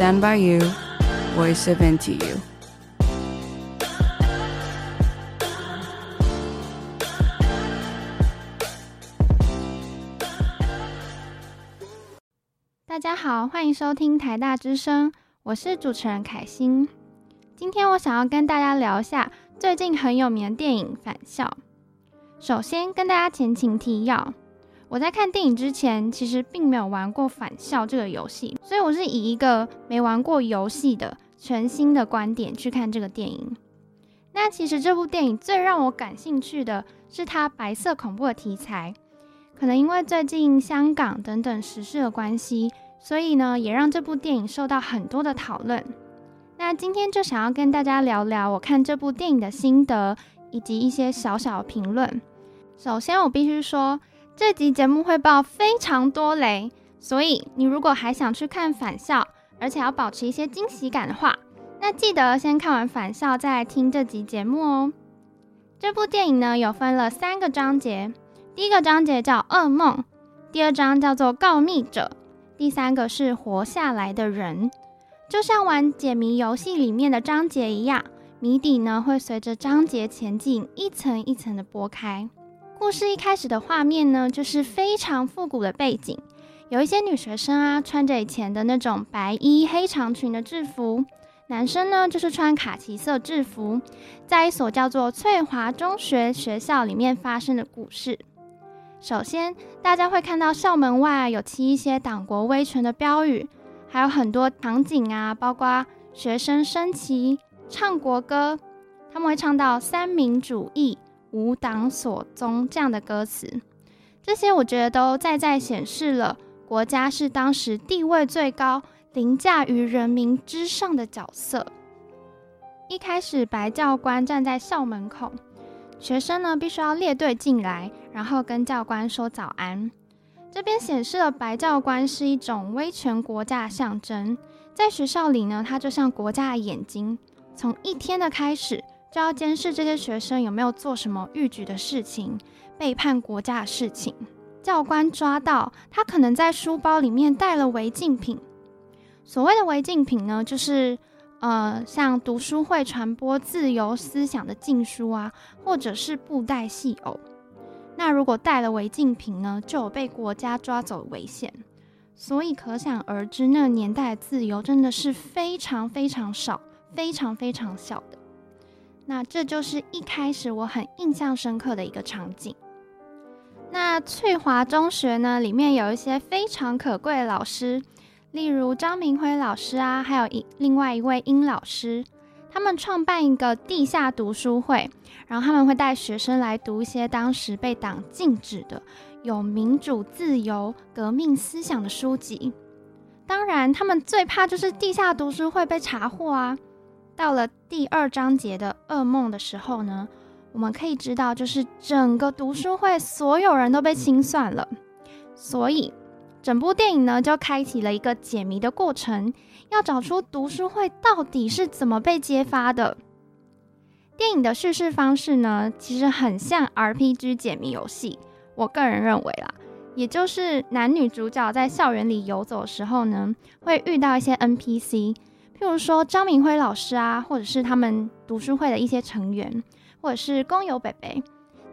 Stand by you, voice of NTU。大家好，欢迎收听台大之声，我是主持人凯欣。今天我想要跟大家聊一下最近很有名的电影《返校》。首先跟大家前情提要，我在看电影之前其实并没有玩过《返校》这个游戏，所以我是以一个没玩过游戏的全新的观点去看这个电影。那其实这部电影最让我感兴趣的是它白色恐怖的题材，可能因为最近香港等等时事的关系，所以呢也让这部电影受到很多的讨论。那今天就想要跟大家聊聊我看这部电影的心得，以及一些小小的评论。首先，我必须说，这集节目会爆非常多雷，所以你如果还想去看《返校》，而且要保持一些惊喜感的话，那记得先看完《返校》再来听这集节目哦。这部电影呢，有分了三个章节，第一个章节叫《噩梦》，第二章叫做《告密者》，第三个是活下来的人。就像玩解谜游戏里面的章节一样，谜底呢会随着章节前进，一层一层的剥开。故事一开始的画面呢，就是非常复古的背景，有一些女学生啊，穿着以前的那种白衣黑长裙的制服，男生呢就是穿卡其色制服，在一所叫做翠华中学学校里面发生的故事。首先，大家会看到校门外有贴一些党国威权的标语，还有很多场景啊，包括学生升旗、唱国歌，他们会唱到三民主义。无党所宗这样的歌词，这些我觉得都在在显示了国家是当时地位最高、凌驾于人民之上的角色。一开始，白教官站在校门口，学生呢必须要列队进来，然后跟教官说早安。这边显示了白教官是一种威权国家的象征，在学校里呢，他就像国家的眼睛，从一天的开始。就要监视这些学生有没有做什么逾矩的事情、背叛国家的事情。教官抓到他可能在书包里面带了违禁品。所谓的违禁品呢，就是呃，像读书会传播自由思想的禁书啊，或者是布袋戏偶。那如果带了违禁品呢，就有被国家抓走的危险。所以可想而知，那个年代的自由真的是非常非常少、非常非常小的。那这就是一开始我很印象深刻的一个场景。那翠华中学呢，里面有一些非常可贵的老师，例如张明辉老师啊，还有一另外一位殷老师，他们创办一个地下读书会，然后他们会带学生来读一些当时被党禁止的有民主、自由、革命思想的书籍。当然，他们最怕就是地下读书会被查获啊。到了第二章节的噩梦的时候呢，我们可以知道，就是整个读书会所有人都被清算了，所以整部电影呢就开启了一个解谜的过程，要找出读书会到底是怎么被揭发的。电影的叙事方式呢，其实很像 RPG 解谜游戏，我个人认为啦，也就是男女主角在校园里游走的时候呢，会遇到一些 NPC。譬如说张明辉老师啊，或者是他们读书会的一些成员，或者是工友北北。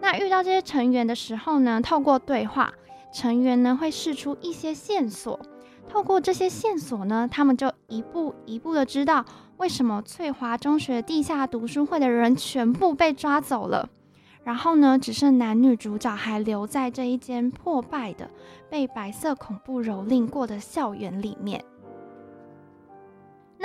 那遇到这些成员的时候呢，透过对话，成员呢会试出一些线索。透过这些线索呢，他们就一步一步的知道为什么翠华中学地下读书会的人全部被抓走了。然后呢，只剩男女主角还留在这一间破败的、被白色恐怖蹂躏过的校园里面。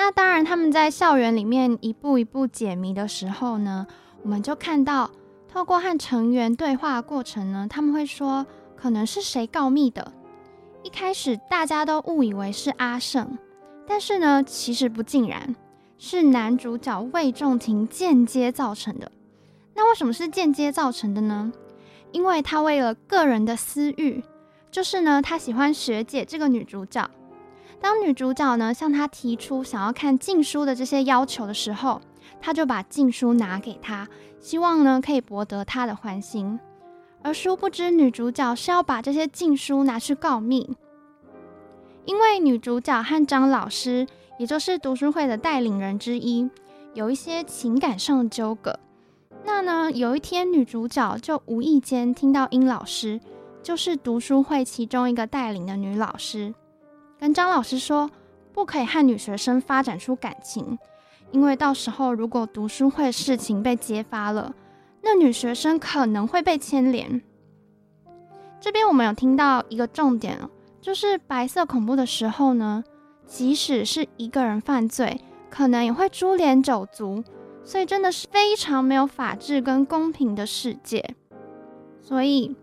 那当然，他们在校园里面一步一步解谜的时候呢，我们就看到，透过和成员对话过程呢，他们会说可能是谁告密的。一开始大家都误以为是阿胜，但是呢，其实不尽然，是男主角魏仲廷间接造成的。那为什么是间接造成的呢？因为他为了个人的私欲，就是呢，他喜欢学姐这个女主角。当女主角呢向他提出想要看禁书的这些要求的时候，他就把禁书拿给他，希望呢可以博得他的欢心。而殊不知，女主角是要把这些禁书拿去告密，因为女主角和张老师，也就是读书会的带领人之一，有一些情感上的纠葛。那呢，有一天女主角就无意间听到殷老师，就是读书会其中一个带领的女老师，跟张老师说，不可以和女学生发展出感情，因为到时候如果读书会事情被揭发了，那女学生可能会被牵连。这边我们有听到一个重点，就是白色恐怖的时候呢，即使是一个人犯罪，可能也会株连九族，所以真的是非常没有法治跟公平的世界。所以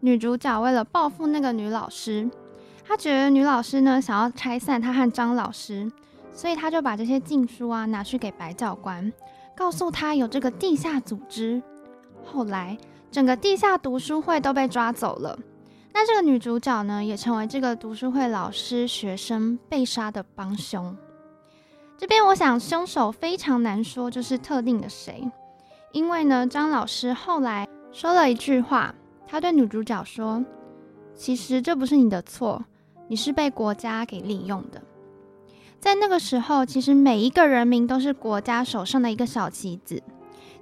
女主角为了报复那个女老师，他觉得女老师呢想要拆散她和张老师，所以她就把这些禁书啊拿去给白教官，告诉他有这个地下组织。后来。整个地下读书会都被抓走了，那这个女主角呢，也成为这个读书会老师学生被杀的帮凶。这边我想凶手非常难说，就是特定的谁，因为呢，张老师后来说了一句话，他对女主角说：“其实这不是你的错，你是被国家给利用的。”在那个时候，其实每一个人民都是国家手上的一个小棋子，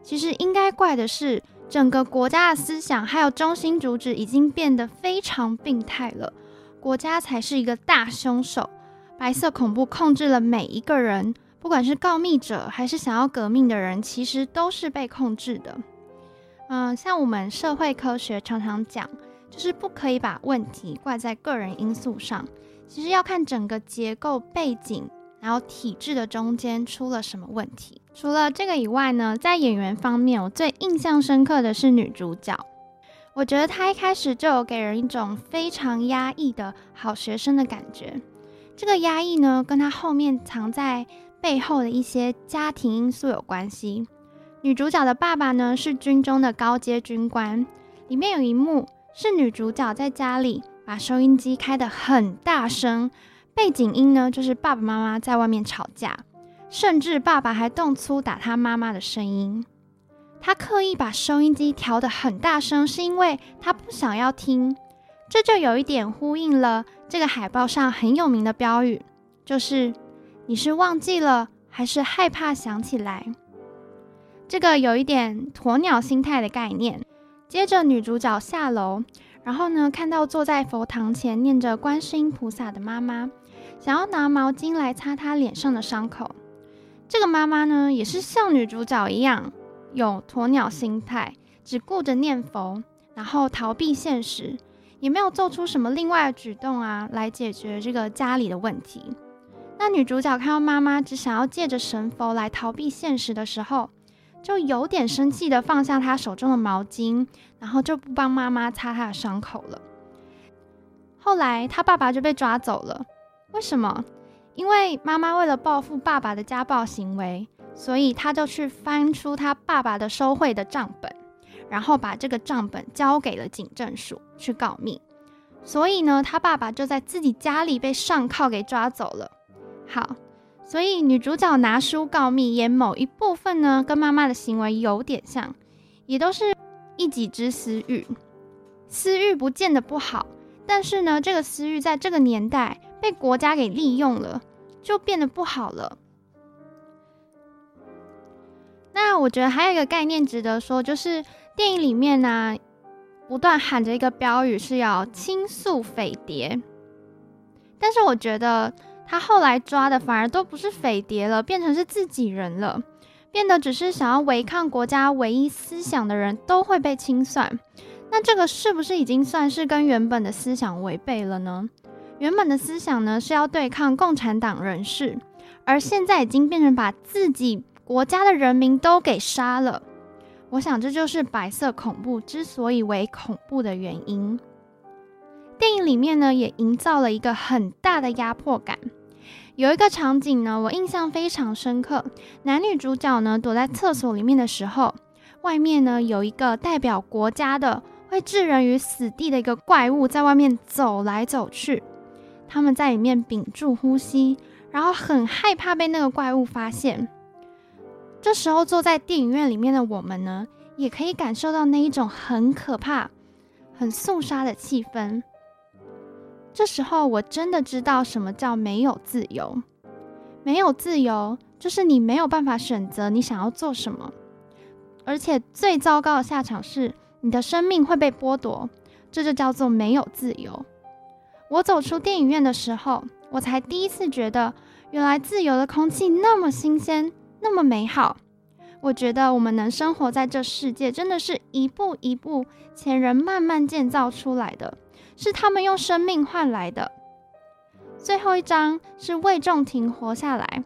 其实应该怪的是。整个国家的思想还有中心主旨已经变得非常病态了，国家才是一个大凶手。白色恐怖控制了每一个人，不管是告密者还是想要革命的人，其实都是被控制的。嗯，像我们社会科学常常讲，就是不可以把问题怪在个人因素上，其实要看整个结构背景。然后体制的中间出了什么问题？除了这个以外呢，在演员方面，我最印象深刻的是女主角。我觉得她一开始就有给人一种非常压抑的好学生的感觉。这个压抑呢，跟她后面藏在背后的一些家庭因素有关系。女主角的爸爸呢，是军中的高阶军官。里面有一幕是女主角在家里把收音机开得很大声。背景音呢，就是爸爸妈妈在外面吵架，甚至爸爸还动粗打他妈妈的声音。他刻意把收音机调得很大声，是因为他不想要听。这就有一点呼应了这个海报上很有名的标语，就是“你是忘记了，还是害怕想起来？”这个有一点鸵鸟心态的概念。接着女主角下楼，然后呢，看到坐在佛堂前念着观世音菩萨的妈妈。想要拿毛巾来擦她脸上的伤口，这个妈妈呢，也是像女主角一样有鸵鸟心态，只顾着念佛，然后逃避现实，也没有做出什么另外的举动啊，来解决这个家里的问题。那女主角看到妈妈只想要借着神佛来逃避现实的时候，就有点生气的放下他手中的毛巾，然后就不帮妈妈擦他的伤口了。后来他爸爸就被抓走了。为什么？因为妈妈为了报复爸爸的家暴行为，所以他就去翻出他爸爸的收贿的账本，然后把这个账本交给了警政署去告密。所以呢，他爸爸就在自己家里被上铐给抓走了。好，所以女主角拿书告密，也某一部分呢跟妈妈的行为有点像，也都是一己之私欲。私欲不见得不好，但是呢，这个私欲在这个年代。被国家给利用了，就变得不好了。那我觉得还有一个概念值得说，就是电影里面呢、不断喊着一个标语是要倾诉匪谍，但是我觉得他后来抓的反而都不是匪谍了，变成是自己人了，变得只是想要违抗国家唯一思想的人都会被清算。那这个是不是已经算是跟原本的思想违背了呢？原本的思想呢，是要对抗共产党人士，而现在已经变成把自己国家的人民都给杀了。我想这就是白色恐怖之所以为恐怖的原因。电影里面呢，也营造了一个很大的压迫感。有一个场景呢，我印象非常深刻。男女主角呢，躲在厕所里面的时候，外面呢，有一个代表国家的会置人于死地的一个怪物在外面走来走去。他们在里面屏住呼吸，然后很害怕被那个怪物发现。这时候坐在电影院里面的我们呢，也可以感受到那一种很可怕、很肃杀的气氛。这时候我真的知道什么叫没有自由。没有自由，就是你没有办法选择你想要做什么，而且最糟糕的下场是你的生命会被剥夺，这就叫做没有自由。我走出电影院的时候，我才第一次觉得，原来自由的空气那么新鲜，那么美好。我觉得我们能生活在这世界，真的是一步一步前人慢慢建造出来的，是他们用生命换来的。最后一章是魏仲廷活下来。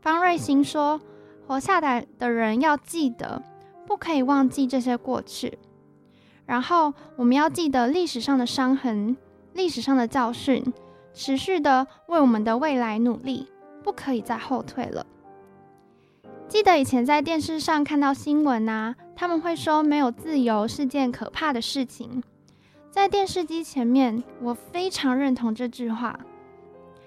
方瑞欣说：“活下来的人要记得，不可以忘记这些过去。然后我们要记得历史上的伤痕，历史上的教训，持续的为我们的未来努力，不可以再后退了。”记得以前在电视上看到新闻啊，他们会说没有自由是件可怕的事情。在电视机前面，我非常认同这句话，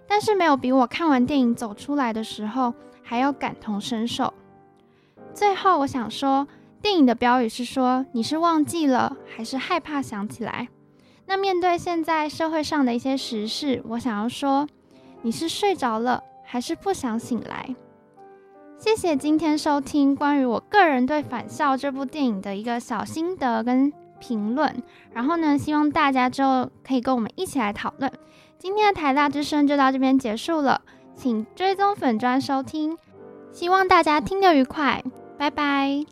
但是没有比我看完电影走出来的时候还要感同身受。最后，我想说，电影的标语是说你是忘记了，还是害怕想起来？那面对现在社会上的一些时事，我想要说，你是睡着了，还是不想醒来？谢谢今天收听关于我个人对《返校》这部电影的一个小心得跟评论，然后呢，希望大家之后可以跟我们一起来讨论。今天的台大之声就到这边结束了，请追踪粉砖收听，希望大家听得愉快，拜拜。